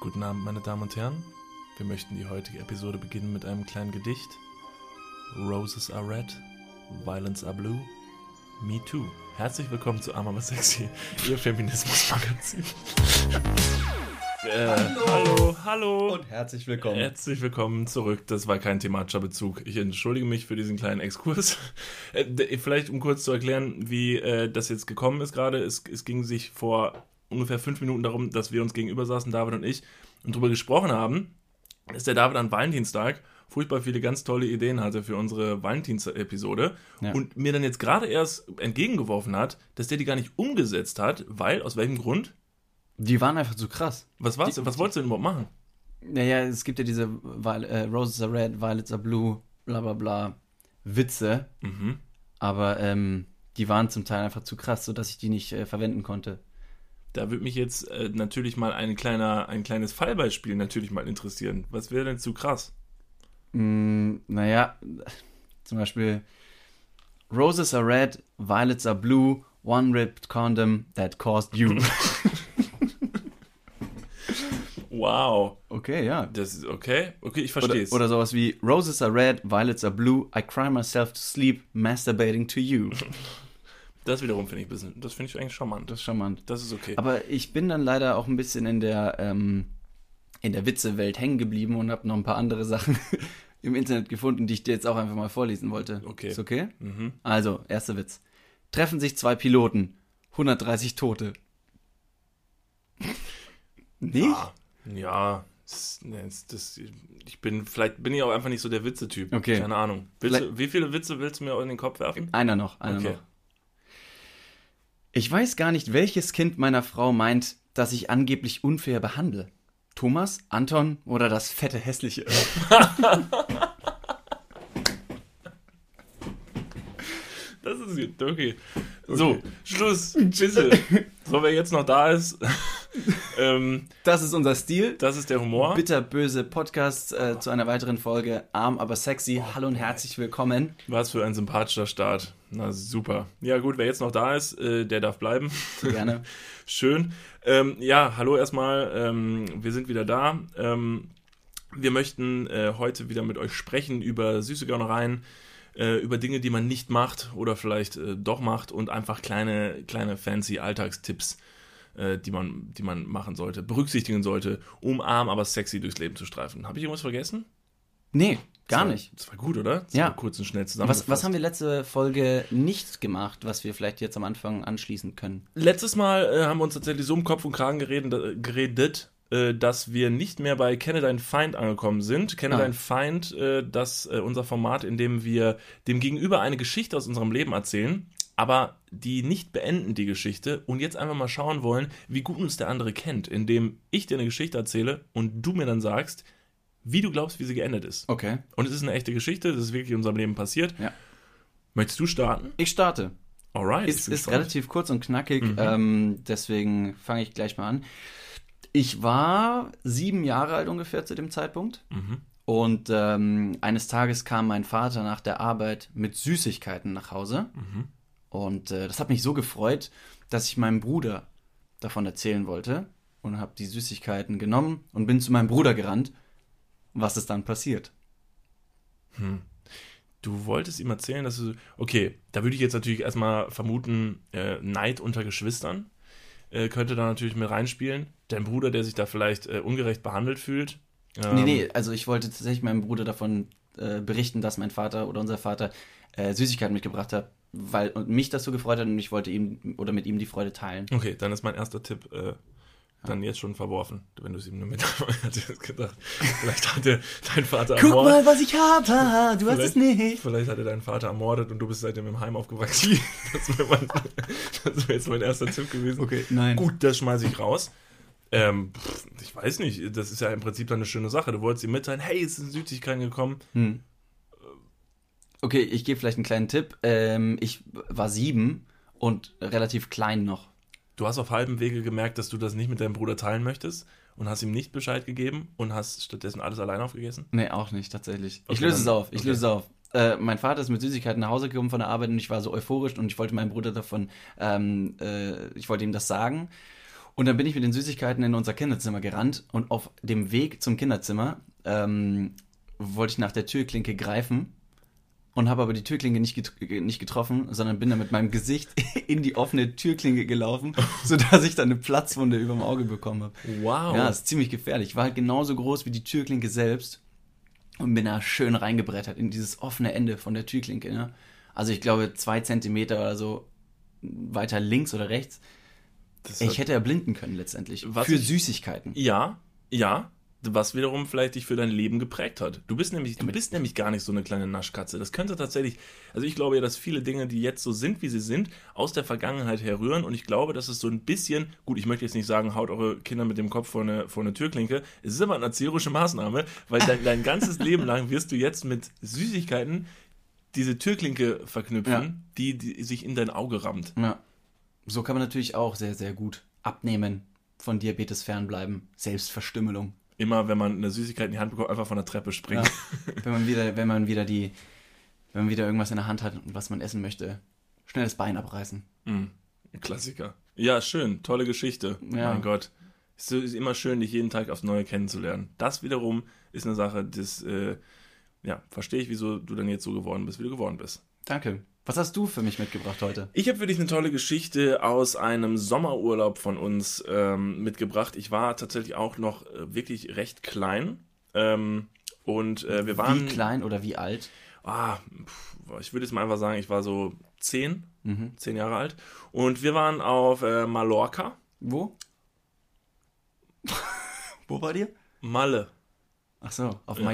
Guten Abend, meine Damen und Herren. Wir möchten die heutige Episode beginnen mit einem kleinen Gedicht. Roses are red, violets are blue, me too. Herzlich willkommen zu Arm aber sexy, Ihr Feminismus-Magazin. äh, hallo. hallo, hallo. Und herzlich willkommen. Herzlich willkommen zurück. Das war kein thematischer Bezug. Ich entschuldige mich für diesen kleinen Exkurs. Äh, vielleicht, um kurz zu erklären, wie äh, das jetzt gekommen ist gerade. Es, es ging sich vor ungefähr fünf Minuten darum, dass wir uns gegenüber saßen, David und ich, und darüber gesprochen haben, dass der David an Valentinstag furchtbar viele ganz tolle Ideen hatte für unsere Valentins-Episode Ja. und mir dann jetzt gerade erst entgegengeworfen hat, dass der die gar nicht umgesetzt hat, weil, aus welchem Grund? Die waren einfach zu krass. Was war's denn? Was wolltest du denn überhaupt machen? Naja, es gibt ja diese Viol äh, Roses are red, violets are blue, bla bla bla Witze, Mhm. aber ähm, die waren zum Teil einfach zu krass, sodass ich die nicht äh, verwenden konnte. Da würde mich jetzt äh, natürlich mal ein, kleiner, ein kleines Fallbeispiel natürlich mal interessieren. Was wäre denn zu krass? Mm, naja, zum Beispiel Roses are red, violets are blue, one ripped condom that caused you. Wow. okay, ja. Das ist okay. Okay, ich Oder, verstehe es. oder sowas wie Roses are red, violets are blue, I cry myself to sleep, masturbating to you. Das wiederum finde ich ein bisschen, das finde ich eigentlich charmant. Das ist charmant. Das ist okay. Aber ich bin dann leider auch ein bisschen in der, ähm, in der Witzewelt hängen geblieben und habe noch ein paar andere Sachen im Internet gefunden, die ich dir jetzt auch einfach mal vorlesen wollte. Okay. Ist okay? mhm. Also, erster Witz. Treffen sich zwei Piloten, 130 Tote. Nicht? Ja, ja das, ne, das, das, ich bin, vielleicht bin ich auch einfach nicht so der Witze-Typ. Okay. Keine Ahnung. Willst wie viele Witze willst du mir in den Kopf werfen? Einer noch, einer Okay. noch. Ich weiß gar nicht, welches Kind meiner Frau meint, dass ich angeblich unfair behandle. Thomas, Anton oder das fette hässliche? Das ist gut. Okay. So, Schluss. Bitte. So, wer jetzt noch da ist, ähm, Das ist unser Stil. das ist der Humor. Bitterböse Podcast äh, zu einer weiteren Folge Arm aber sexy. Hallo und herzlich willkommen. Was für ein sympathischer Start. Na super. Ja gut, wer jetzt noch da ist, äh, der darf bleiben. Gerne. Schön. Ähm, ja, hallo erstmal. Ähm, wir sind wieder da. Ähm, wir möchten äh, heute wieder mit euch sprechen über süße Gaunereien, äh, über Dinge, die man nicht macht oder vielleicht äh, doch macht und einfach kleine, kleine fancy Alltagstipps, äh, die, man, die man machen sollte, berücksichtigen sollte, um arm, aber sexy durchs Leben zu streifen. Habe ich irgendwas vergessen? Nee, gar Das war- nicht. Das war gut, oder? Das Ja. kurz und schnell Was, zusammengefasst. was haben wir letzte Folge nicht gemacht, was wir vielleicht jetzt am Anfang anschließen können? Letztes Mal äh, haben wir uns tatsächlich so um Kopf und Kragen geredet, geredet äh, dass wir nicht mehr bei Kenne deinen Feind angekommen sind. Kenne Ah. Feind, äh, das äh, unser Format, in dem wir dem Gegenüber eine Geschichte aus unserem Leben erzählen, aber die nicht beenden die Geschichte und jetzt einfach mal schauen wollen, wie gut uns der andere kennt, indem ich dir eine Geschichte erzähle und du mir dann sagst, wie du glaubst, wie sie geendet ist. Okay. Und es ist eine echte Geschichte, das ist wirklich in unserem Leben passiert. Ja. Möchtest du starten? Ich starte. Alright. Ist, ist relativ kurz und knackig, Mhm. ähm, deswegen fange ich gleich mal an. Ich war sieben Jahre alt ungefähr zu dem Zeitpunkt. Mhm. Und ähm, eines Tages kam mein Vater nach der Arbeit mit Süßigkeiten nach Hause. Mhm. Und äh, das hat mich so gefreut, dass ich meinem Bruder davon erzählen wollte. Und habe die Süßigkeiten genommen und bin zu meinem Bruder gerannt. Was ist dann passiert? Du wolltest ihm erzählen, dass du. Okay, da würde ich jetzt natürlich erstmal vermuten, äh, Neid unter Geschwistern äh, könnte da natürlich mit reinspielen. Dein Bruder, der sich da vielleicht äh, ungerecht behandelt fühlt. Ähm, Nee, nee, also ich wollte tatsächlich meinem Bruder davon äh, berichten, dass mein Vater oder unser Vater äh, Süßigkeiten mitgebracht hat, weil und mich das so gefreut hat und ich wollte ihm oder mit ihm die Freude teilen. Okay, dann ist mein erster Tipp äh, dann jetzt schon verworfen, wenn du es ihm nur mit. Ich hatte jetzt gedacht, vielleicht hat er dein Vater ermordet. was ich habe, du Vielleicht- Vielleicht hat er deinen Vater ermordet und du bist seitdem im Heim aufgewachsen. Das wäre wär jetzt mein erster Tipp gewesen. Okay, nein. Gut, das schmeiße ich raus. Ähm, ich weiß nicht, das ist ja im Prinzip dann eine schöne Sache. Du wolltest ihm mitteilen, hey, es sind Süßigkeiten gekommen. Hm. Okay, ich gebe vielleicht einen kleinen Tipp. Ähm, ich war sieben und relativ klein noch. Du hast auf halbem Wege gemerkt, dass du das nicht mit deinem Bruder teilen möchtest und hast ihm nicht Bescheid gegeben und hast stattdessen alles allein aufgegessen. Nee, auch nicht, tatsächlich. ich Okay, löse dann- es auf, ich okay. löse es auf. Äh, mein Vater ist mit Süßigkeiten nach Hause gekommen von der Arbeit und ich war so euphorisch und ich wollte meinem Bruder davon, ähm, äh, ich wollte ihm das sagen. Und dann bin ich mit den Süßigkeiten in unser Kinderzimmer gerannt und auf dem Weg zum Kinderzimmer ähm, wollte ich nach der Türklinke greifen und habe aber die Türklinke nicht, get nicht getroffen, sondern bin dann mit meinem Gesicht in die offene Türklinke gelaufen, sodass ich dann eine Platzwunde über dem Auge bekommen habe. Wow. Ja, ist ziemlich gefährlich. War halt genauso groß wie die Türklinke selbst und bin da schön reingebrettert in dieses offene Ende von der Türklinke. Ne? Also ich glaube zwei Zentimeter oder so weiter links oder rechts. Das Ich hätte erblinden können letztendlich. Was Für ich- Süßigkeiten. Ja, ja. Was wiederum vielleicht dich für dein Leben geprägt hat. Du bist nämlich, du bist nämlich gar nicht so eine kleine Naschkatze. Das könnte tatsächlich, also ich glaube ja, dass viele Dinge, die jetzt so sind, wie sie sind, aus der Vergangenheit herrühren. Und ich glaube, dass es so ein bisschen, gut, ich möchte jetzt nicht sagen, haut eure Kinder mit dem Kopf vor eine, vor eine Türklinke. Es ist aber eine erzieherische Maßnahme, weil dein, dein ganzes Leben lang wirst du jetzt mit Süßigkeiten diese Türklinke verknüpfen, Ja. die, die sich in dein Auge rammt. Ja. So kann man natürlich auch sehr, sehr gut abnehmen, von Diabetes fernbleiben, Selbstverstümmelung. Immer, wenn man eine Süßigkeit in die Hand bekommt, einfach von der Treppe springen. Ja. wenn man wieder, wenn man wieder die, wenn man wieder irgendwas in der Hand hat und was man essen möchte, schnell das Bein abreißen. Ein Klassiker. Ja, schön, tolle Geschichte. Ja. Mein Gott. Es ist immer schön, dich jeden Tag aufs Neue kennenzulernen. Das wiederum ist eine Sache, das, äh, ja, verstehe ich, wieso du dann jetzt so geworden bist, wie du geworden bist. Danke. Was hast du für mich mitgebracht heute? Ich habe für dich eine tolle Geschichte aus einem Sommerurlaub von uns ähm, mitgebracht. Ich war tatsächlich auch noch äh, wirklich recht klein. Ähm, und äh, wir waren. Wie klein oder wie alt? Ah, ich würde jetzt mal einfach sagen, ich war so zehn, Mhm. zehn Jahre alt. Und wir waren auf äh, Mallorca. Wo? Wo war dir? Malle. Ach so, auf Ja.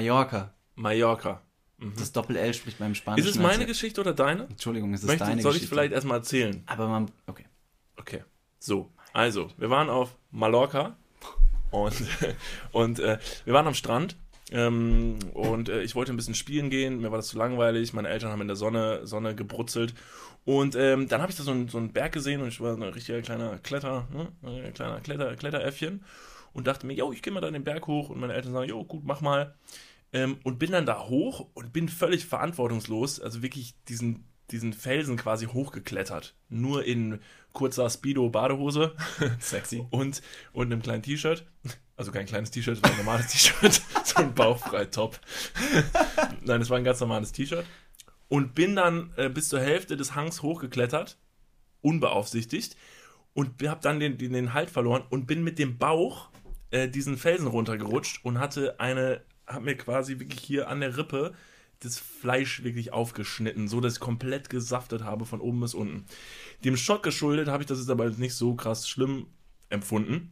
Mallorca. Mallorca. Das Doppel-L spricht beim Ist Spanischen. es meine als- Geschichte oder deine? Entschuldigung, es ist Möchte, deine soll ich Geschichte. vielleicht erstmal erzählen? Aber man, okay. Okay. So, also, wir waren auf Mallorca und, und äh, wir waren am Strand ähm, und äh, ich wollte ein bisschen spielen gehen. Mir war das zu langweilig. Meine Eltern haben in der Sonne, Sonne gebrutzelt. Und ähm, dann habe ich da so einen, so einen Berg gesehen und ich war ein richtiger kleiner Kletter, ne? ein kleiner Kletter, Kletteräffchen und dachte mir, yo, ich gehe mal da den Berg hoch und meine Eltern sagen, jo, gut, mach mal. Ähm, und bin dann da hoch und bin völlig verantwortungslos, also wirklich diesen, diesen Felsen quasi hochgeklettert. Nur in kurzer Speedo-Badehose Sexy. und, und einem kleinen T-Shirt. Also kein kleines T-Shirt, es war ein normales T-Shirt. so ein bauchfrei-Top. Nein, es war ein ganz normales T-Shirt. Und bin dann äh, bis zur Hälfte des Hangs hochgeklettert, unbeaufsichtigt, und habe dann den, den, den Halt verloren und bin mit dem Bauch äh, diesen Felsen runtergerutscht und hatte eine, hab mir quasi wirklich hier an der Rippe das Fleisch wirklich aufgeschnitten, so dass ich komplett gesaftet habe von oben bis unten. Dem Schock geschuldet habe ich das jetzt aber nicht so krass schlimm empfunden.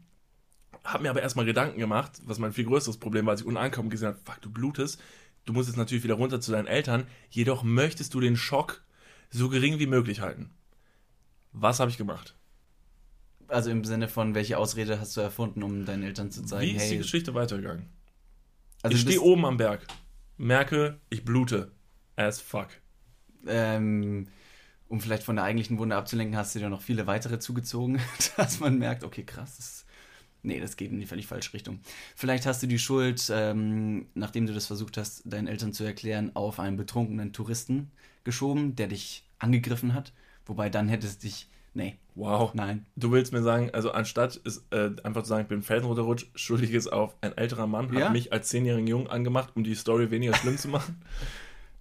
Habe mir aber erstmal Gedanken gemacht, was mein viel größeres Problem war, als ich unten ankam und gesehen habe, fuck, du blutest. Du musst jetzt natürlich wieder runter zu deinen Eltern. Jedoch möchtest du den Schock so gering wie möglich halten. Was habe ich gemacht? Also im Sinne von, welche Ausrede hast du erfunden, um deinen Eltern zu zeigen, Wie ist die hey, Geschichte weitergegangen? Also ich stehe oben am Berg, merke, ich blute. As fuck. ähm, um vielleicht von der eigentlichen Wunde abzulenken, hast du dir noch viele weitere zugezogen, dass man merkt, okay, krass, das, nee, das geht in die völlig falsche Richtung. Vielleicht hast du die Schuld, ähm, nachdem du das versucht hast, deinen Eltern zu erklären, auf einen betrunkenen Touristen geschoben, der dich angegriffen hat, wobei dann hättest dich, nee, Wow. nein, Du willst mir sagen, also anstatt ist, äh, einfach zu sagen, ich bin Felsen runterrutscht, schuldig ist auf ein älterer Mann, hat Ja. mich als zehnjährigen Jungen angemacht, um die Story weniger schlimm zu machen.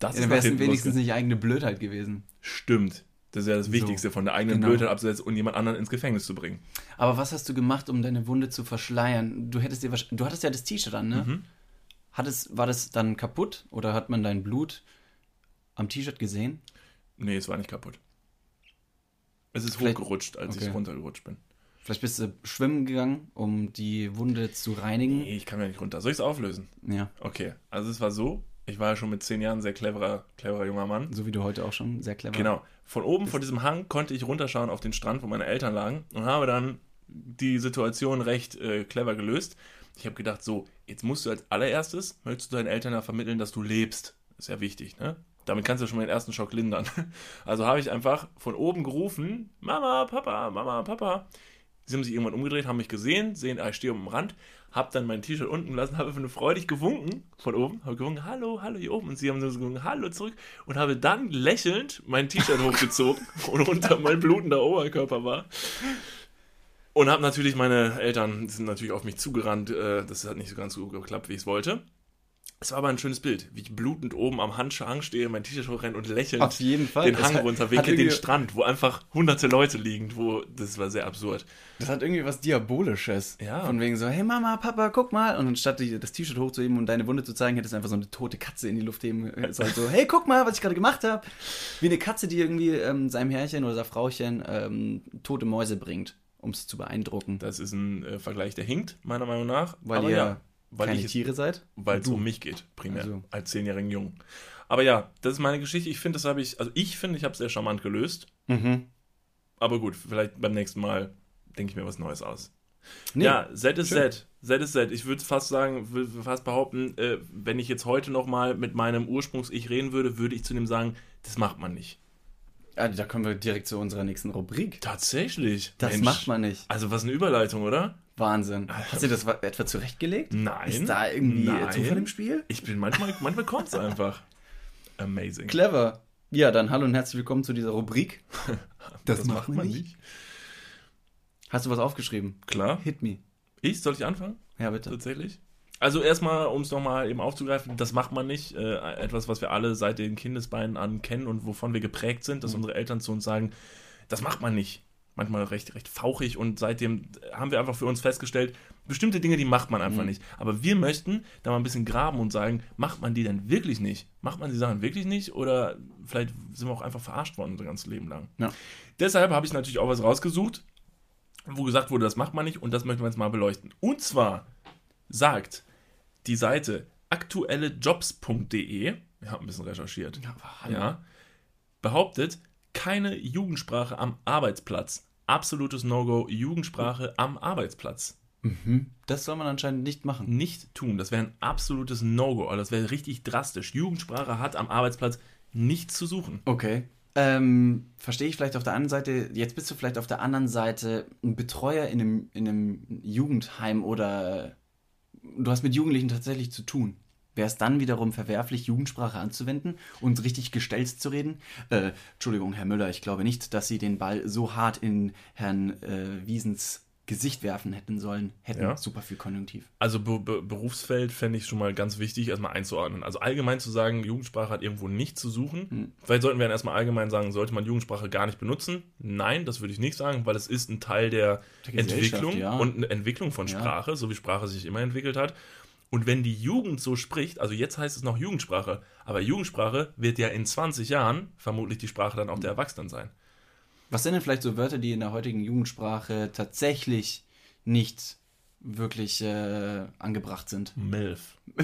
Das dann nach wäre es hinten wenigstens losgegangen. nicht eigene Blödheit gewesen. Stimmt. Das ist ja das So. Wichtigste, von der eigenen Genau. Blödheit abzusetzen und jemand anderen ins Gefängnis zu bringen. Aber was hast du gemacht, um deine Wunde zu verschleiern? Du hättest dir du hattest ja das T-Shirt an, ne? Mhm. Hat es, war das dann kaputt oder hat man dein Blut am T-Shirt gesehen? Nee, es war nicht kaputt. Es ist Vielleicht- hochgerutscht, als okay. ich runtergerutscht bin. Vielleicht bist du schwimmen gegangen, um die Wunde zu reinigen. Nee, ich kam ja nicht runter. Soll ich es auflösen? Ja, Okay, also es war so, ich war ja schon mit zehn Jahren ein sehr cleverer, cleverer junger Mann. so wie du heute auch schon sehr clever. Genau. Von oben, von diesem Hang, konnte ich runterschauen auf den Strand, wo meine Eltern lagen und habe dann die Situation recht äh, clever gelöst. Ich habe gedacht, so, jetzt musst du als allererstes, möchtest du deinen Eltern ja vermitteln, dass du lebst. Ist ja wichtig, ne? Damit kannst du schon mal den ersten Schock lindern. Also habe ich einfach von oben gerufen, Mama, Papa, Mama, Papa. Sie haben sich irgendwann umgedreht, haben mich gesehen, sehen, ah, ich stehe am Rand, hab dann mein T-Shirt unten gelassen, habe einfach freudig gewunken von oben, habe gewunken, hallo, hallo hier oben und sie haben so gewunken, hallo zurück und habe dann lächelnd mein T-Shirt hochgezogen und unter mein blutender Oberkörper war. Und habe natürlich, meine Eltern sind natürlich auf mich zugerannt. Äh, das hat nicht so ganz so geklappt, wie ich es wollte. Es war aber ein schönes Bild, wie ich blutend oben am Hang stehe, mein T-Shirt hochrenne und lächelnd Auf jeden Fall. den Hang hat- runterwinke, hat den Strand, wo einfach hunderte Leute liegen, wo das war sehr absurd. Das hat irgendwie was Diabolisches. Ja. Von wegen so, hey Mama, Papa, guck mal. Und anstatt das T-Shirt hochzuheben und deine Wunde zu zeigen, hättest du einfach so eine tote Katze in die Luft heben sollen. So, hey, guck mal, was ich gerade gemacht habe. Wie eine Katze, die irgendwie ähm, seinem Herrchen oder seiner Frauchen ähm, tote Mäuse bringt, um es zu beeindrucken. Das ist ein äh, Vergleich, der hinkt, meiner Meinung nach. Weil aber ihr ja, weil keine ich Tiere seid. weil es um mich geht, primär, Also. als zehnjährigen Jungen. Aber ja, das ist meine Geschichte. Ich finde, das habe ich, also ich finde, ich habe es sehr charmant gelöst. Mhm. Aber gut, vielleicht beim nächsten Mal denke ich mir was Neues aus. Nee, ja, Z ist schön. Z. Z ist Z. Ich würde fast sagen, würde fast behaupten, äh, wenn ich jetzt heute nochmal mit meinem Ursprungs-Ich reden würde, würde ich zu dem sagen, das macht man nicht. Also, da kommen wir direkt zu unserer nächsten Rubrik. Tatsächlich. Das Mensch. macht man nicht. Also was eine Überleitung, oder? Wahnsinn. Hast du das wa- etwa zurechtgelegt? Nein. Ist da irgendwie Nein. Zufall im Spiel? Ich bin manchmal, manchmal kommt es einfach. Amazing. Clever. Ja, dann hallo und herzlich willkommen zu dieser Rubrik. Das, macht man nicht. Hast du was aufgeschrieben? Klar. Hit me. Ich? Soll ich anfangen? Ja, bitte. Tatsächlich? Also erstmal, um es nochmal eben aufzugreifen, das macht man nicht. Äh, etwas, was wir alle seit den Kindesbeinen an kennen und wovon wir geprägt sind, dass Mhm. unsere Eltern zu uns sagen, das macht man nicht. Manchmal recht, recht fauchig und seitdem haben wir einfach für uns festgestellt, bestimmte Dinge, die macht man einfach Mhm. nicht. Aber wir möchten da mal ein bisschen graben und sagen, macht man die denn wirklich nicht? Macht man die Sachen wirklich nicht? Oder vielleicht sind wir auch einfach verarscht worden unser ganzes Leben lang. Ja. Deshalb habe ich natürlich auch was rausgesucht, wo gesagt wurde, das macht man nicht und das möchten wir jetzt mal beleuchten. Und zwar sagt die Seite aktuellejobs.de, ich habe ein bisschen recherchiert, Ja, ja, behauptet, keine Jugendsprache am Arbeitsplatz. Absolutes No-Go, Jugendsprache am Arbeitsplatz. Mhm. Das soll man anscheinend nicht machen. Nicht tun. Das wäre ein absolutes No-Go. Also das wäre richtig drastisch. Jugendsprache hat am Arbeitsplatz nichts zu suchen. Okay. Ähm, verstehe ich vielleicht auf der anderen Seite, jetzt bist du vielleicht auf der anderen Seite ein Betreuer in einem, in einem Jugendheim oder du hast mit Jugendlichen tatsächlich zu tun. Wäre es dann wiederum verwerflich, Jugendsprache anzuwenden und richtig gestelzt zu reden? Äh, Entschuldigung, Herr Müller, ich glaube nicht, dass Sie den Ball so hart in Herrn äh, Wiesens Gesicht werfen hätten sollen. Hätten Ja. super viel Konjunktiv. Also Be Be Berufsfeld fände ich schon mal ganz wichtig, erstmal einzuordnen. Also allgemein zu sagen, Jugendsprache hat irgendwo nichts zu suchen. Hm. Vielleicht sollten wir dann erstmal allgemein sagen, sollte man Jugendsprache gar nicht benutzen? Nein, das würde ich nicht sagen, weil es ist ein Teil der, Der Entwicklung ja. und eine Entwicklung von Ja. Sprache, so wie Sprache sich immer entwickelt hat. Und wenn die Jugend so spricht, also jetzt heißt es noch Jugendsprache, aber Jugendsprache wird ja in 20 Jahren vermutlich die Sprache dann auch der Erwachsenen sein. Was sind denn vielleicht so Wörter, die in der heutigen Jugendsprache tatsächlich nicht wirklich äh, angebracht sind? MILF.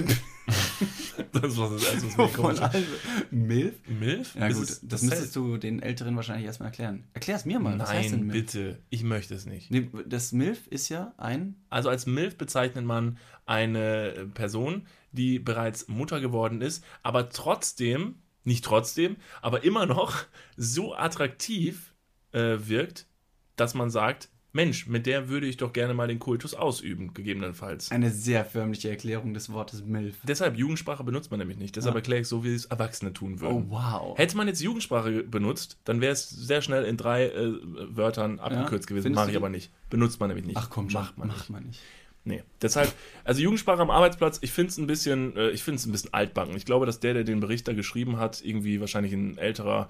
das war das erste, was mir gekommen ist. Milf? MILF? Ja gut, es- das müsstest du den Älteren wahrscheinlich erstmal erklären. Erklär es mir mal, was heißt denn Nein, Milf? bitte. Ich möchte es nicht. Nee, das Milf ist ja ein... Also als MILF bezeichnet man eine Person, die bereits Mutter geworden ist, aber trotzdem, nicht trotzdem, aber immer noch so attraktiv äh, wirkt, dass man sagt, Mensch, mit der würde ich doch gerne mal den Kultus ausüben, gegebenenfalls. Eine sehr förmliche Erklärung des Wortes Milf. Deshalb Jugendsprache benutzt man nämlich nicht. Deshalb Ah. erkläre ich so, wie es Erwachsene tun Oh, würden. wow. Hätte man jetzt Jugendsprache benutzt, dann wäre es sehr schnell in drei äh, Wörtern abgekürzt gewesen. Findest Mache ich die? aber nicht. Benutzt man nämlich nicht. Ach komm, schon, macht man nicht. macht man nicht. Nee, deshalb, also Jugendsprache am Arbeitsplatz, ich finde es ein bisschen, äh, ich finde es ein bisschen altbacken. Ich glaube, dass der, der den Bericht da geschrieben hat, irgendwie wahrscheinlich ein älterer,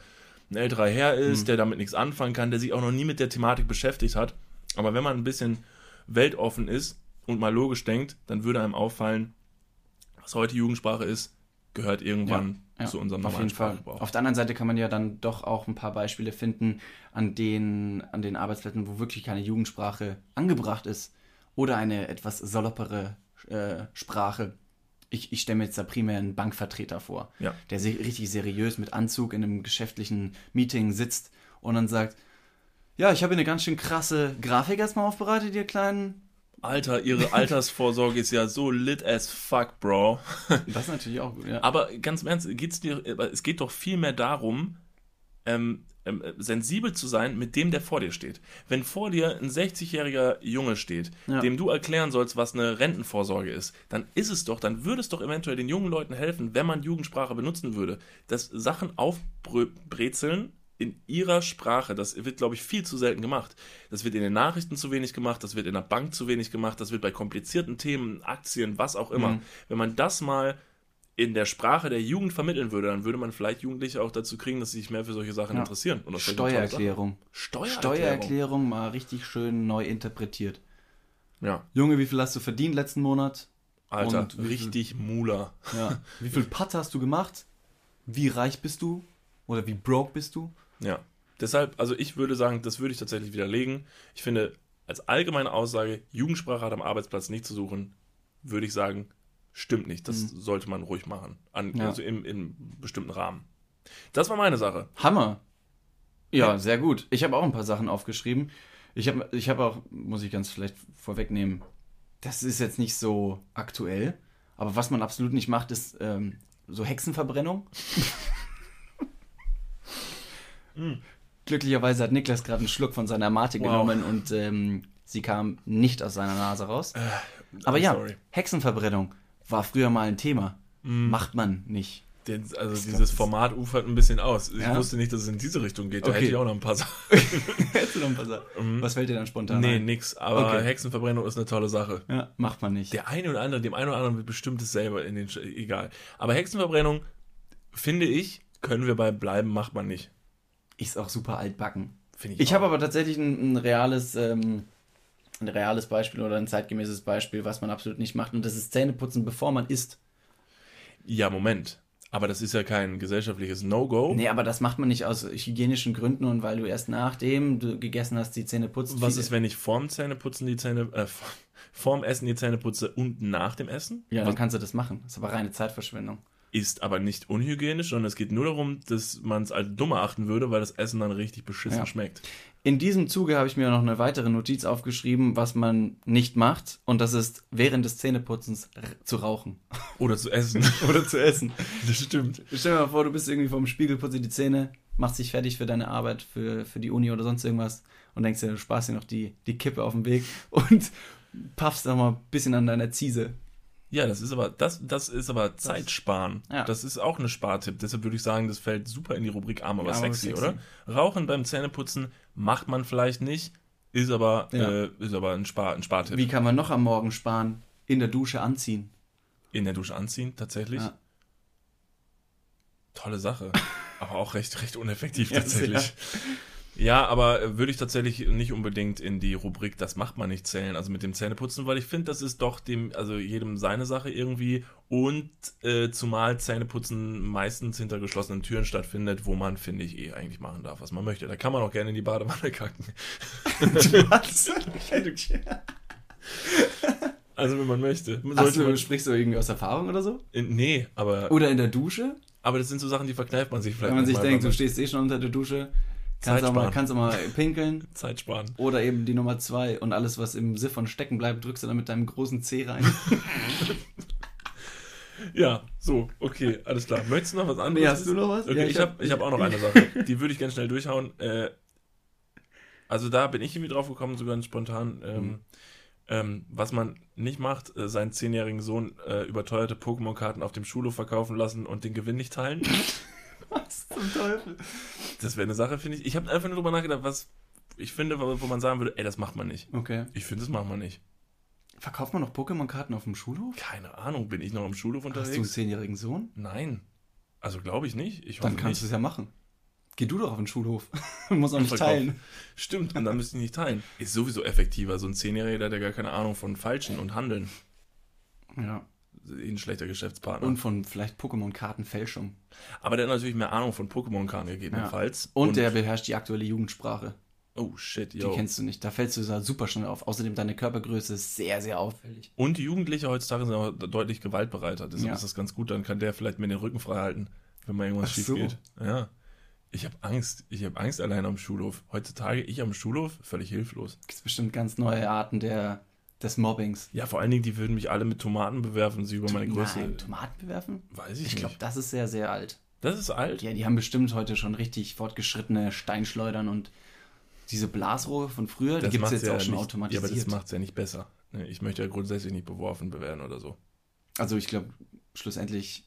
ein älterer Herr ist, Mhm. der damit nichts anfangen kann, der sich auch noch nie mit der Thematik beschäftigt hat. Aber wenn man ein bisschen weltoffen ist und mal logisch denkt, dann würde einem auffallen, was heute Jugendsprache ist, gehört irgendwann Ja, zu unserem Auf normalen jeden Fall. Auf der anderen Seite kann man ja dann doch auch ein paar Beispiele finden, an denen, an den Arbeitsplätzen, wo wirklich keine Jugendsprache angebracht ist oder eine etwas saloppere äh, Sprache. Ich, ich stelle mir jetzt da primär einen Bankvertreter vor, Ja. der se richtig seriös mit Anzug in einem geschäftlichen Meeting sitzt und dann sagt, ja, ich habe hier eine ganz schön krasse Grafik erstmal aufbereitet, ihr kleinen. Alter, ihre Altersvorsorge ist ja so lit as fuck, Bro. Das ist natürlich auch gut, ja. Aber ganz im Ernst, geht's dir, es geht doch viel mehr darum, ähm, ähm, sensibel zu sein mit dem, der vor dir steht. Wenn vor dir ein 60-jähriger Junge steht, Ja. dem du erklären sollst, was eine Rentenvorsorge ist, dann ist es doch, dann würde es doch eventuell den jungen Leuten helfen, wenn man Jugendsprache benutzen würde. Dass Sachen aufbrezeln in ihrer Sprache. Das wird, glaube ich, viel zu selten gemacht. Das wird in den Nachrichten zu wenig gemacht, das wird in der Bank zu wenig gemacht, das wird bei komplizierten Themen, Aktien, was auch immer. Mhm. Wenn man das mal in der Sprache der Jugend vermitteln würde, dann würde man vielleicht Jugendliche auch dazu kriegen, dass sie sich mehr für solche Sachen Ja. interessieren. Steuererklärung. Steuererklärung. Steuererklärung mal richtig schön neu interpretiert. Ja, Junge, wie viel hast du verdient letzten Monat? Alter, Und richtig Mula. Ja. Wie viel Putt hast du gemacht? Wie reich bist du? Oder wie broke bist du? Ja. Deshalb, also ich würde sagen, das würde ich tatsächlich widerlegen. Ich finde, als allgemeine Aussage, Jugendsprache hat am Arbeitsplatz nicht zu suchen, würde ich sagen, stimmt nicht. Das sollte man ruhig machen. An, Mhm. Ja. Also im, im bestimmten Rahmen. Das war meine Sache. Hammer. Ja, sehr gut. Ich habe auch ein paar Sachen aufgeschrieben. Ich habe ich hab auch, muss ich ganz vielleicht vorwegnehmen, das ist jetzt nicht so aktuell, aber was man absolut nicht macht, ist ähm, so Hexenverbrennung. Glücklicherweise hat Niklas gerade einen Schluck von seiner Mate Wow. genommen und ähm, sie kam nicht aus seiner Nase raus. aber I'm ja, sorry. Hexenverbrennung war früher mal ein Thema. Macht man nicht. Den, also Ich dieses Format ufert ein bisschen aus. Ich Ja? wusste nicht, dass es in diese Richtung geht. Da Okay. hätte ich auch noch ein paar Sachen. Hättest du noch ein paar Sachen? Was fällt dir dann spontan Nee, ein? nix. Aber Okay. Hexenverbrennung ist eine tolle Sache. Ja, macht man nicht. Der eine oder andere, dem einen oder anderen wird bestimmt es selber in den. Sch egal. Aber Hexenverbrennung, finde ich, können wir bei bleiben, macht man nicht. Ist auch super altbacken. Finde Ich auch. habe aber tatsächlich ein, ein reales, ähm, ein reales Beispiel oder ein zeitgemäßes Beispiel, was man absolut nicht macht. Und das ist Zähneputzen, bevor man isst. Ja, Moment. Aber das ist ja kein gesellschaftliches No-Go. Nee, aber das macht man nicht aus hygienischen Gründen und weil du erst nachdem du gegessen hast, die Zähne putzt. Was ist, wenn ich vorm Zähneputzen die Zähne, äh, vorm Essen die Zähne putze und nach dem Essen? Ja, Was dann kannst du das machen. Das ist aber reine Zeitverschwendung. Ist aber nicht unhygienisch, sondern es geht nur darum, dass man es als dumm erachten würde, weil das Essen dann richtig beschissen Ja. schmeckt. In diesem Zuge habe ich mir noch eine weitere Notiz aufgeschrieben, was man nicht macht. Und das ist während des Zähneputzens zu rauchen. Oder zu essen. Oder zu essen. das stimmt. Stell dir mal vor, du bist irgendwie vorm Spiegel, putzt dir die Zähne, machst dich fertig für deine Arbeit, für, für die Uni oder sonst irgendwas und denkst dir, du sparst dir noch die, die Kippe auf dem Weg und puffst noch mal ein bisschen an deiner Ziese. Ja, das ist aber, das, das ist aber Zeitsparen. Ja. Das ist auch eine Spartipp. Deshalb würde ich sagen, das fällt super in die Rubrik arm, aber Ja, sexy, sexy. oder? Rauchen beim Zähneputzen macht man vielleicht nicht, ist aber, Ja. äh, ist aber ein, Spar, ein Spartipp. Wie kann man noch am Morgen sparen? In der Dusche anziehen. In der Dusche anziehen, tatsächlich. Ja. Tolle Sache. aber auch recht, recht uneffektiv tatsächlich. Ja, aber äh, würde ich tatsächlich nicht unbedingt in die Rubrik, das macht man nicht zählen, also mit dem Zähneputzen, weil ich finde, das ist doch dem, also jedem seine Sache irgendwie und äh, zumal Zähneputzen meistens hinter geschlossenen Türen stattfindet, wo man, finde ich, eh eigentlich machen darf, was man möchte. Da kann man auch gerne in die Badewanne kacken. Was? Also, wenn man möchte. Sollte du, man, sprichst du irgendwie aus Erfahrung oder so? in, nee, aber, Oder in der Dusche? aber das sind so Sachen, die verkneift man sich vielleicht. Wenn man sich denkt, du stehst eh schon unter der Dusche, kannst auch, mal, kannst auch mal pinkeln. Zeit sparen. Oder eben die Nummer zwei und alles, was im Siphon stecken bleibt, drückst du dann mit deinem großen Zeh rein. Ja, so, okay, alles klar. Möchtest du noch was anderes? Nee, hast du noch was? Okay, Ja, ich ich habe hab- ich hab auch noch eine Sache. Die würde ich ganz schnell durchhauen. Äh, also da bin ich irgendwie drauf gekommen, so ganz spontan. Ähm, Mhm. ähm, was man nicht macht, äh, seinen zehnjährigen Sohn äh, überteuerte Pokémon-Karten auf dem Schulhof verkaufen lassen und den Gewinn nicht teilen. was zum Teufel? Das wäre eine Sache, finde ich. Ich habe einfach nur drüber nachgedacht, was ich finde, wo man sagen würde, ey, das macht man nicht. Okay. Ich finde, das macht man nicht. Verkauft man noch Pokémon-Karten auf dem Schulhof? Keine Ahnung, bin ich noch im Schulhof Hast du einen unterwegs? zehnjährigen Sohn? Nein. Also glaube ich nicht. Ich Dann kannst du es ja machen. Geh du doch auf den Schulhof. Muss auch nicht Verkauf. teilen. Stimmt, und dann müsste ich nicht teilen. Ist sowieso effektiver. So ein Zehnjähriger, der hat ja gar keine Ahnung von Falschen und Handeln. Ja. Ein schlechter Geschäftspartner. Und von vielleicht Pokémon-Kartenfälschung. Aber der hat natürlich mehr Ahnung von Pokémon-Karten gegebenenfalls. Und, der beherrscht die aktuelle Jugendsprache. Oh shit, Die yo. kennst du nicht. Da fällst du super schnell auf. Außerdem deine Körpergröße ist sehr, sehr auffällig. Und die Jugendliche heutzutage sind auch deutlich gewaltbereiter. Deshalb Ja. ist das ganz gut. Dann kann der vielleicht mir den Rücken frei halten, wenn mal irgendwas Ach schief so. geht. Ja. Ich habe Angst. Ich habe Angst alleine am Schulhof. Heutzutage ich am Schulhof völlig hilflos. Gibt bestimmt ganz neue Arten der, des Mobbings. Ja, vor allen Dingen, die würden mich alle mit Tomaten bewerfen, sie über meine Größe. Nein, Tomaten bewerfen? Weiß ich, Ich glaube, nicht. das ist sehr, sehr alt. Das ist alt. Ja, die haben bestimmt heute schon richtig fortgeschrittene Steinschleudern und diese Blasrohre von früher, die Das gibt es jetzt ja auch schon nicht, Ja, automatisiert. aber das macht es ja nicht besser. Ne, Ich möchte ja grundsätzlich nicht beworfen werden oder so. also ich glaube, schlussendlich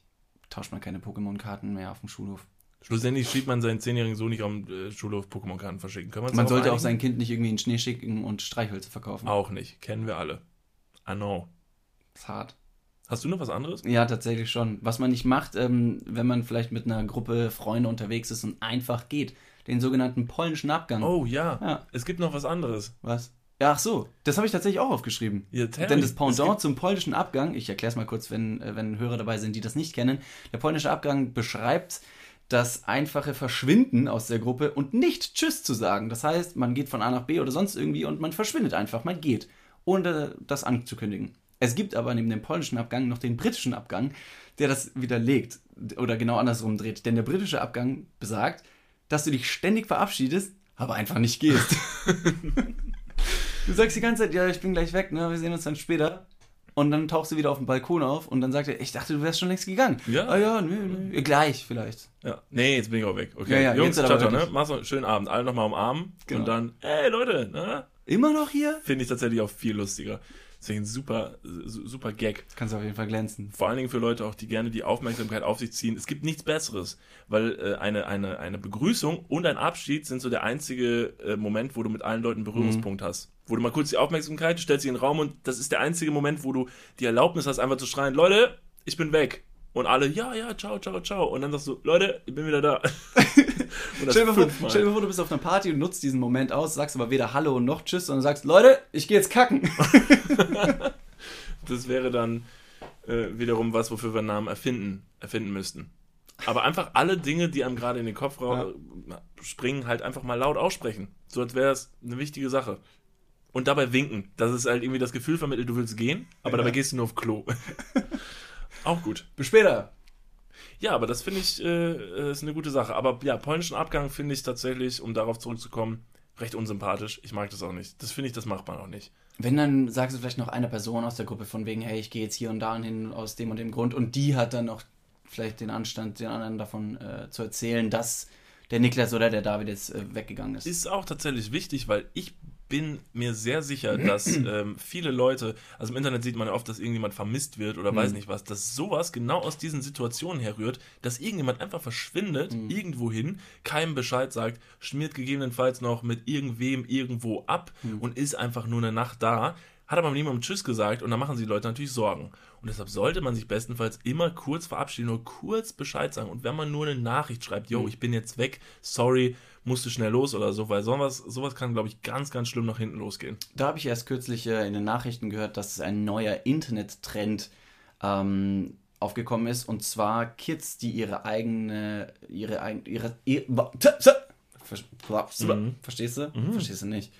tauscht man keine Pokémon-Karten mehr auf dem Schulhof. Schlussendlich schiebt man seinen zehnjährigen Sohn nicht am äh, Schulhof Pokémon-Karten verschicken. Man darauf sollte auch sein Kind nicht irgendwie in den Schnee schicken und Streichhölzer verkaufen. Auch nicht. Kennen wir alle. I know. Ist hart. Hast du noch was anderes? Ja, tatsächlich schon. Was man nicht macht, ähm, wenn man vielleicht mit einer Gruppe Freunde unterwegs ist und einfach geht. Den sogenannten polnischen Abgang. Oh ja. Ja. Es gibt noch was anderes. Was? Ja, ach so. Das habe ich tatsächlich auch aufgeschrieben. Ja, Denn das Pendant zum polnischen Abgang, ich erkläre es mal kurz, wenn, äh, wenn Hörer dabei sind, die das nicht kennen. Der polnische Abgang beschreibt das einfache Verschwinden aus der Gruppe und nicht Tschüss zu sagen. Das heißt, man geht von A nach B oder sonst irgendwie und man verschwindet einfach, man geht, ohne das anzukündigen. Es gibt aber neben dem polnischen Abgang noch den britischen Abgang, der das widerlegt oder genau andersrum dreht. Denn der britische Abgang besagt, dass du dich ständig verabschiedest, aber einfach nicht gehst. Du sagst die ganze Zeit, ja, ich bin gleich weg, ne? Wir sehen uns dann später. Und dann tauchst du wieder auf dem Balkon auf und dann sagt er, ich dachte, du wärst schon längst gegangen. Ja. Ah ja, nö, nö. Gleich vielleicht. Ja. Nee, jetzt bin ich auch weg. Okay. Ja, ja, Jungs, ciao, ciao, ne? Mach's noch einen schönen Abend. Alle nochmal umarmen. Genau. Und dann, ey Leute, ne? Immer noch hier? Finde ich tatsächlich auch viel lustiger. Deswegen ein super, su- super Gag. Kannst du auf jeden Fall glänzen. Vor allen Dingen für Leute auch, die gerne die Aufmerksamkeit auf sich ziehen. Es gibt nichts Besseres, weil äh, eine, eine, eine Begrüßung und ein Abschied sind so der einzige äh, Moment, wo du mit allen Leuten Berührungspunkt hast. Wo du mal kurz die Aufmerksamkeit, stellst dich in den Raum und das ist der einzige Moment, wo du die Erlaubnis hast, einfach zu schreien, Leute, ich bin weg. Und alle, ja, ja, ciao, ciao, ciao. Und dann sagst du, Leute, ich bin wieder da. Stell dir, vor, stell dir vor, du bist auf einer Party und nutzt diesen Moment aus, sagst aber weder Hallo noch Tschüss, sondern sagst, Leute, ich gehe jetzt kacken. Das wäre dann äh, wiederum was, wofür wir einen Namen erfinden, erfinden müssten. Aber einfach alle Dinge, die einem gerade in den Kopf ra- springen, halt einfach mal laut aussprechen. So als wäre es eine wichtige Sache. Und dabei winken. Das ist halt irgendwie das Gefühl vermittelt, du willst gehen, aber Ja. dabei gehst du nur auf Klo. Auch gut. Bis später. Ja, aber das finde ich, äh, ist eine gute Sache. Aber ja, polnischen Abgang finde ich tatsächlich, um darauf zurückzukommen, recht unsympathisch. Ich mag das auch nicht. Das finde ich, das macht man auch nicht. Wenn, dann sagst du vielleicht noch einer Person aus der Gruppe von wegen, hey, ich gehe jetzt hier und da hin aus dem und dem Grund und die hat dann noch vielleicht den Anstand, den anderen davon äh, zu erzählen, dass der Niklas oder der David jetzt äh, weggegangen ist. ist auch tatsächlich wichtig, weil ich bin mir sehr sicher, dass ähm, viele Leute, also im Internet sieht man ja oft, dass irgendjemand vermisst wird oder weiß nicht was, dass sowas genau aus diesen Situationen herrührt, dass irgendjemand einfach verschwindet, irgendwohin, keinem Bescheid sagt, schmiert gegebenenfalls noch mit irgendwem irgendwo ab und ist einfach nur eine Nacht da, hat aber niemandem Tschüss gesagt und dann machen sich die Leute natürlich Sorgen. Und deshalb sollte man sich bestenfalls immer kurz verabschieden, nur kurz Bescheid sagen. Und wenn man nur eine Nachricht schreibt, yo, ich bin jetzt weg, sorry, musste schnell los oder so, weil sowas, sowas kann, glaube ich, ganz, ganz schlimm nach hinten losgehen. Da habe ich erst kürzlich äh, in den Nachrichten gehört, dass ein neuer Internettrend ähm, aufgekommen ist und zwar Kids, die ihre eigene, ihre eigene, ihre, ihre Mhm. verstehst du? Verstehst du nicht?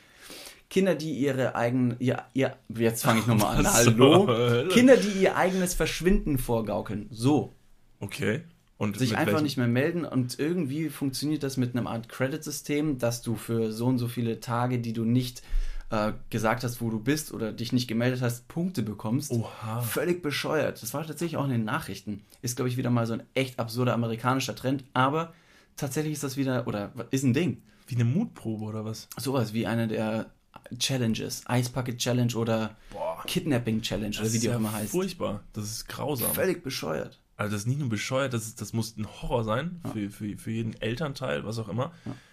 Kinder, die ihre eigenen, ihr, ihr, jetzt fange ich nochmal an, hallo? Kinder, die ihr eigenes Verschwinden vorgaukeln, so, Okay. Und sich einfach welchem- nicht mehr melden und irgendwie funktioniert das mit einem Art Credit-System, dass du für so und so viele Tage, die du nicht äh, gesagt hast, wo du bist oder dich nicht gemeldet hast, Punkte bekommst. Oha. Völlig bescheuert. Das war tatsächlich auch in den Nachrichten. Ist, glaube ich, wieder mal so ein echt absurder amerikanischer Trend, aber tatsächlich ist das wieder, oder ist ein Ding. Wie eine Mutprobe oder was? Sowas wie eine der Challenges, Ice Bucket Challenge oder Boah. Kidnapping Challenge oder wie die auch immer heißt. furchtbar. Das ist grausam. Völlig bescheuert. Also das ist nicht nur bescheuert, das, ist, das muss ein Horror sein für, für, für jeden Elternteil, was auch immer.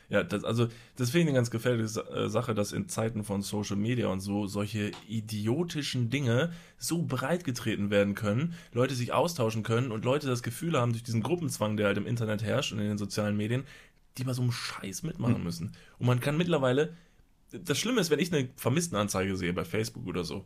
Ja, das, also das finde ich eine ganz gefährliche äh, Sache, dass in Zeiten von Social Media und so solche idiotischen Dinge so breit getreten werden können, Leute sich austauschen können und Leute das Gefühl haben, durch diesen Gruppenzwang, der halt im Internet herrscht und in den sozialen Medien, die bei so einem Scheiß mitmachen müssen. Und man kann mittlerweile, das Schlimme ist, wenn ich eine Vermisstenanzeige sehe bei Facebook oder so,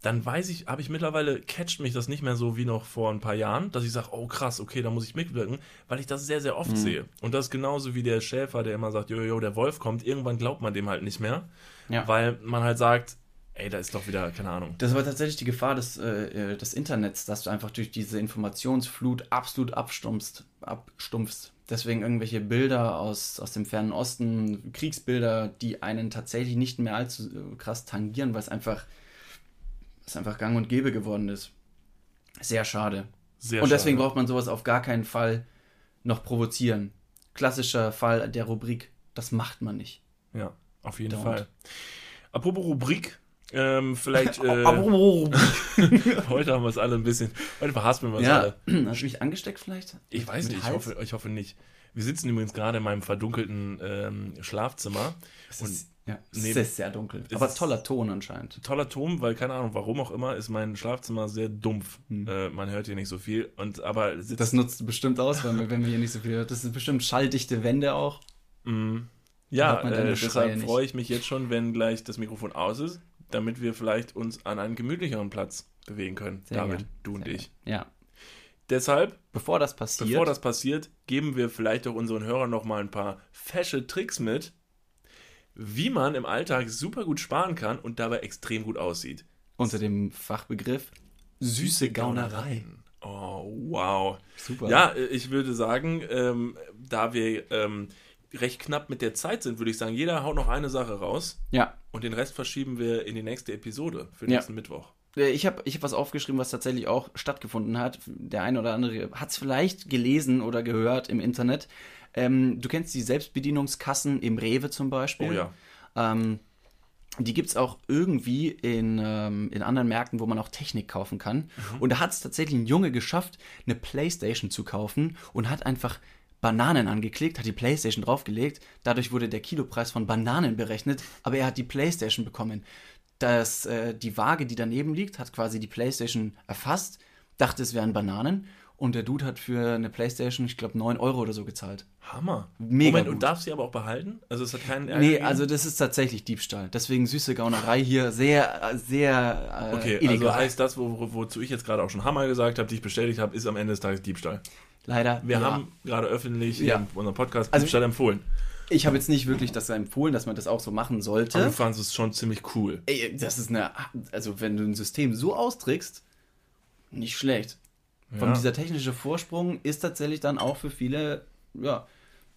dann weiß ich, habe ich mittlerweile, catcht mich das nicht mehr so wie noch vor ein paar Jahren, dass ich sage, oh krass, okay, da muss ich mitwirken, weil ich das sehr, sehr oft sehe. Und das ist genauso wie der Schäfer, der immer sagt, jojo, der Wolf kommt, irgendwann glaubt man dem halt nicht mehr, Ja. weil man halt sagt, ey, da ist doch wieder, keine Ahnung. Das war tatsächlich die Gefahr des, äh, äh, des Internets, dass du einfach durch diese Informationsflut absolut abstumpfst. abstumpfst. Deswegen irgendwelche Bilder aus, aus dem fernen Osten, Kriegsbilder, die einen tatsächlich nicht mehr allzu krass tangieren, weil es einfach, es einfach gang und gäbe geworden ist. Sehr schade. Sehr und deswegen schade. braucht man sowas auf gar keinen Fall noch provozieren. Klassischer Fall der Rubrik, das macht man nicht. Ja, auf jeden Don't. Fall. Apropos Rubrik, Ähm, vielleicht. Äh, heute haben wir es alle ein bisschen. Heute verhaspeln wir es ja. alle. Hast du mich angesteckt vielleicht? Ich weiß Mit nicht, ich hoffe, ich hoffe nicht. Wir sitzen übrigens gerade in meinem verdunkelten ähm, Schlafzimmer. Es ist, ja, es ist sehr dunkel. Aber toller Ton anscheinend. toller Ton, weil keine Ahnung, warum auch immer, ist mein Schlafzimmer sehr dumpf. Hm. Äh, man hört hier nicht so viel. Und aber Das nutzt bestimmt aus, wenn wir, wenn wir hier nicht so viel. Das sind bestimmt schalldichte Wände auch. Mm, ja, äh, deshalb freue ich mich jetzt schon, wenn gleich das Mikrofon aus ist, damit wir vielleicht uns an einen gemütlicheren Platz bewegen können. Sehr David, gern. du und Sehr ich. gern. Ja. Deshalb, Bevor das passiert. bevor das passiert, geben wir vielleicht auch unseren Hörern noch mal ein paar fesche Tricks mit, wie man im Alltag super gut sparen kann und dabei extrem gut aussieht. unter dem Fachbegriff süße Gaunerei. Oh, wow. Super. Ja, äh, ich würde sagen, ähm, da wir ähm, recht knapp mit der Zeit sind, würde ich sagen, jeder haut noch eine Sache raus Ja. und den Rest verschieben wir in die nächste Episode für Ja. nächsten Mittwoch. Äh, Ich habe ich hab was aufgeschrieben, was tatsächlich auch stattgefunden hat. Der eine oder andere hat es vielleicht gelesen oder gehört im Internet. Ähm, du kennst die Selbstbedienungskassen im Rewe zum Beispiel. Oh ja. Ähm, die gibt es auch irgendwie in, ähm, in anderen Märkten, wo man auch Technik kaufen kann. Mhm. Und da hat es tatsächlich ein Junge geschafft, eine Playstation zu kaufen und hat einfach Bananen angeklickt, hat die Playstation draufgelegt. Dadurch wurde der Kilopreis von Bananen berechnet, aber er hat die Playstation bekommen. Das, äh, die Waage, die daneben liegt, hat quasi die Playstation erfasst, dachte, es wären Bananen. Und der Dude hat für eine Playstation, ich glaube, 9 Euro oder so gezahlt. Hammer. Mega Moment, gut. und darf sie aber auch behalten? Also es hat keinen Ärger Nee, gegeben? also das ist tatsächlich Diebstahl. Deswegen süße Gaunerei hier sehr, sehr äh, Okay, illegal. also heißt das, wo, wo, wozu ich jetzt gerade auch schon Hammer gesagt habe, die ich bestätigt habe, ist am Ende des Tages Diebstahl. Leider. Wir ja. haben gerade öffentlich Ja. in unserem Podcast Also- Diebstahl empfohlen. Ich habe jetzt nicht wirklich das empfohlen, dass man das auch so machen Aber sollte. du fandest es schon ziemlich cool. Ey, das ist eine, also wenn du ein System so austrickst, nicht schlecht. Von Ja. dieser technische Vorsprung ist tatsächlich dann auch für viele, ja,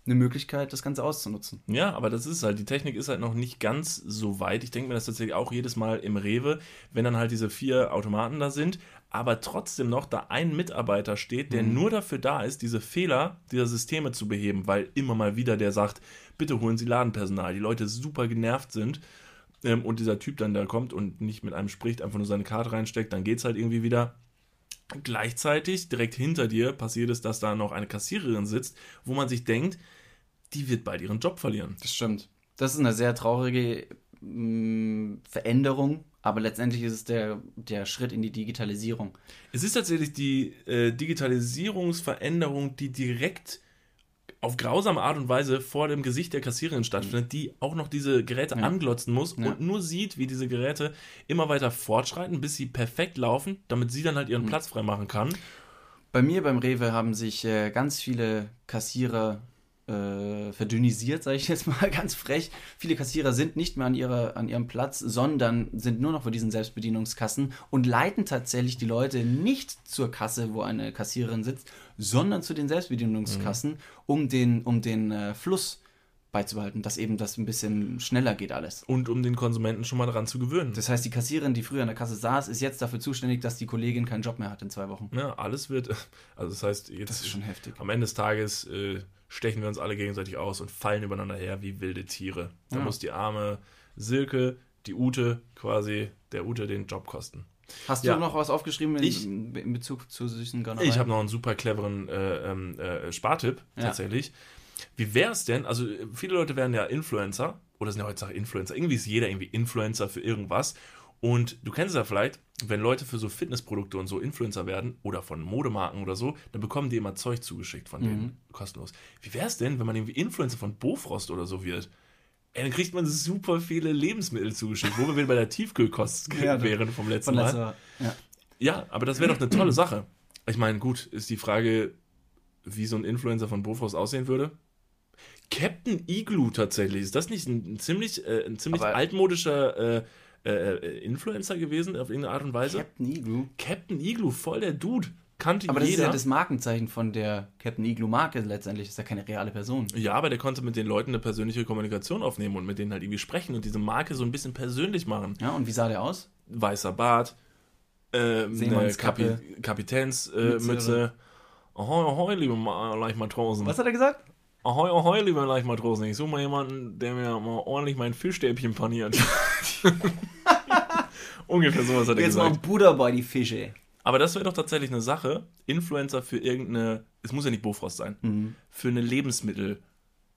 eine Möglichkeit, das Ganze auszunutzen. Ja, aber das ist halt, die Technik ist halt noch nicht ganz so weit. Ich denke mir das tatsächlich auch jedes Mal im Rewe, wenn dann halt diese vier Automaten da sind, aber trotzdem noch da ein Mitarbeiter steht, der nur dafür da ist, diese Fehler dieser Systeme zu beheben, weil immer mal wieder der sagt, bitte holen Sie Ladenpersonal, die Leute super genervt sind ähm, und dieser Typ dann da kommt und nicht mit einem spricht, einfach nur seine Karte reinsteckt, dann geht's halt irgendwie wieder. Gleichzeitig, direkt hinter dir, passiert es, dass da noch eine Kassiererin sitzt, wo man sich denkt, die wird bald ihren Job verlieren. Das stimmt. Das ist eine sehr traurige mh, Veränderung, aber letztendlich ist es der, der Schritt in die Digitalisierung. Es ist tatsächlich die äh, Digitalisierungsveränderung, die direkt auf grausame Art und Weise vor dem Gesicht der Kassiererin stattfindet, die auch noch diese Geräte Ja. anglotzen muss Ja. und nur sieht, wie diese Geräte immer weiter fortschreiten, bis sie perfekt laufen, damit sie dann halt Mhm. ihren Platz freimachen kann. Bei mir beim Rewe haben sich äh, ganz viele Kassierer äh, verdünnisiert, sage ich jetzt mal ganz frech. Viele Kassierer sind nicht mehr an, ihrer, an ihrem Platz, sondern sind nur noch vor diesen Selbstbedienungskassen und leiten tatsächlich die Leute nicht zur Kasse, wo eine Kassiererin sitzt, sondern zu den Selbstbedienungskassen, um den, um den äh, Fluss beizubehalten, dass eben das ein bisschen schneller geht alles. Und um den Konsumenten schon mal daran zu gewöhnen. Das heißt, die Kassiererin, die früher an der Kasse saß, ist jetzt dafür zuständig, dass die Kollegin keinen Job mehr hat in zwei Wochen. ja, alles wird, also das heißt, jetzt Das ist schon heftig. am Ende des Tages äh, stechen wir uns alle gegenseitig aus und fallen übereinander her wie wilde Tiere. Da Ja. muss die arme Silke, die Ute quasi, der Ute den Job kosten. Hast Ja. du noch was aufgeschrieben in, Ich- in Bezug zu süßen Gaunerei? Ich habe noch einen super cleveren äh, ähm, äh, Spartipp Ja. tatsächlich. Wie wäre es denn, also äh, viele Leute werden ja Influencer oder sind ja heutzutage Influencer. Irgendwie ist jeder irgendwie Influencer für irgendwas. Und du kennst es ja vielleicht, wenn Leute für so Fitnessprodukte und so Influencer werden oder von Modemarken oder so, dann bekommen die immer Zeug zugeschickt von denen kostenlos. Wie wäre es denn, wenn man irgendwie Influencer von Bofrost oder so wird? Ey, dann kriegt man super viele Lebensmittel zugeschickt, wo wir wieder bei der Tiefkühlkost Ja, wären vom letzten Von Mal. letzter, ja. Ja, aber das wäre doch eine tolle Sache. Ich meine, gut, ist die Frage, wie so ein Influencer von Bofrost aussehen würde. Captain Igloo tatsächlich. Ist das nicht ein, ein ziemlich, äh, ein ziemlich Aber- altmodischer äh, äh, Influencer gewesen auf irgendeine Art und Weise? Captain Igloo. Captain Igloo, voll der Dude. Kannte Aber das ist jeder. ja das Markenzeichen von der Captain Igloo Marke letztendlich. Ist ja keine reale Person. ja, aber der konnte mit den Leuten eine persönliche Kommunikation aufnehmen und mit denen halt irgendwie sprechen und diese Marke so ein bisschen persönlich machen. Ja, und wie sah der aus? weißer Bart, äh, eine. Kapi Kapitänsmütze. Äh. Ahoi, ahoi, liebe Ma Leichtmatrosen. Was hat er gesagt? Ahoi, ahoi, liebe Leichtmatrosen. Ich suche mal jemanden, der mir mal ordentlich mein Fischstäbchen paniert. Ungefähr sowas hat er Jetzt gesagt. mal Buddha bei die Fische. Aber das wäre doch tatsächlich eine Sache. Influencer für irgendeine, es muss ja nicht Bofrost sein, für eine Lebensmittelmarke.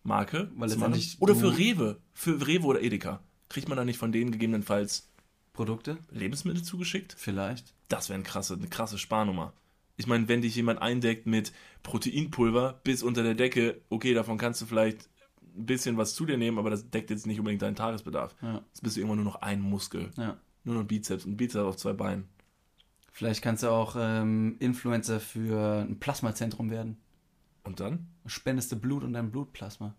Weil zu machen. letztendlich oder für Rewe. Für Rewe oder Edeka. Kriegt man da nicht von denen gegebenenfalls Produkte? Lebensmittel zugeschickt? Vielleicht. Das wäre eine krasse, eine krasse Sparnummer. Ich meine, wenn dich jemand eindeckt mit Proteinpulver bis unter der Decke, okay, davon kannst du vielleicht ein bisschen was zu dir nehmen, aber das deckt jetzt nicht unbedingt deinen Tagesbedarf. Ja. Jetzt bist du irgendwann nur noch ein Muskel. ja. Nur noch Bizeps und Bizeps auf zwei Beinen. Vielleicht kannst du auch ähm, Influencer für ein Plasmazentrum werden. Und dann? Spendest du Blut und dein Blutplasma.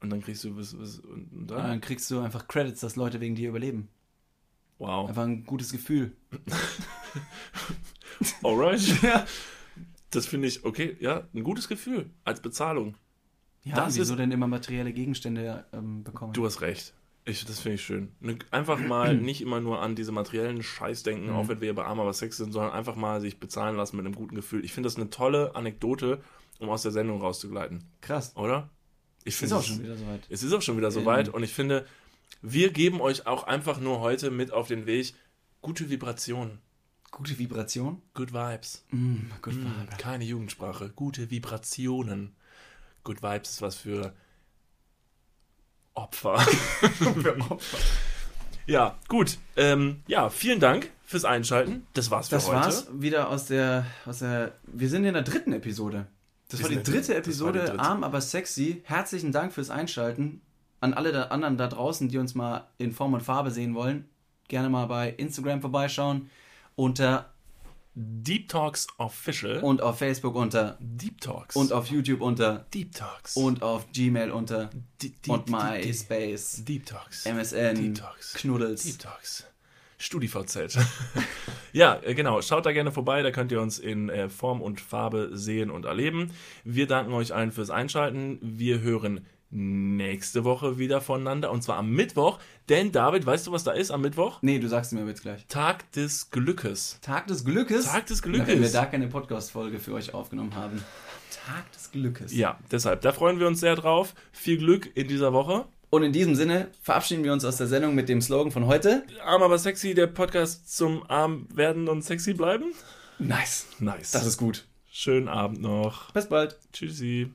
Und dann kriegst du was, was und und Und dann? dann kriegst du einfach Credits, dass Leute wegen dir überleben. Wow. Einfach ein gutes Gefühl. Alright. Ja. Das finde ich, okay, ja, ein gutes Gefühl als Bezahlung. Ja, Das wieso ist- denn immer materielle Gegenstände ähm, bekommen? Du hast recht. Ich, das finde ich schön. Ne- Einfach mal nicht immer nur an diese materiellen Scheiß denken, auch wenn wir bei Arm aber Sex sind, sondern einfach mal sich bezahlen lassen mit einem guten Gefühl. Ich finde das eine tolle Anekdote, um aus der Sendung rauszugleiten, Krass. oder? Ich Ist finde auch es- schon wieder soweit. Es ist auch schon wieder soweit und ich finde, wir geben euch auch einfach nur heute mit auf den Weg gute Vibrationen, Gute Vibration. good vibes. Mm, gut. Mm, keine Jugendsprache, gute Vibrationen. Good vibes ist was für Opfer. Ja, gut. Ähm, ja, vielen Dank fürs Einschalten. Das war's für Das heute. war's wieder aus der, aus der. Wir sind in der dritten Episode. Das war der- dritte das war Episode, die dritte. arm aber sexy. Herzlichen Dank fürs Einschalten. An alle da anderen da draußen, die uns mal in Form und Farbe sehen wollen, gerne mal bei Instagram vorbeischauen. Unter Deep Talks Official. und auf Facebook unter Deep Talks. und auf YouTube unter Deep Talks. und auf Gmail unter Di- Deep- und Deep- MySpace, Deep Talks. MSN, Deep Talks. Knuddels. Deep Talks. StudiVZ. ja, äh, genau. Schaut da gerne vorbei. Da könnt ihr uns in äh, Form und Farbe sehen und erleben. Wir danken euch allen fürs Einschalten. Wir hören nächste Woche wieder voneinander. Und zwar am Mittwoch. Denn, David, weißt du, was da ist am Mittwoch? Nee, du sagst es mir jetzt gleich. Tag des Glückes. Tag des Glückes? Tag des Na, Wenn wir Glückes. da keine Podcast-Folge für euch aufgenommen haben. Tag des Glückes. Ja, deshalb. Da freuen wir uns sehr drauf. Viel Glück in dieser Woche. Und in diesem Sinne verabschieden wir uns aus der Sendung mit dem Slogan von heute. Arm aber sexy, der Podcast zum Arm werden und sexy bleiben. Nice. Nice. Das ist gut. Schönen Abend noch. Bis bald. Tschüssi.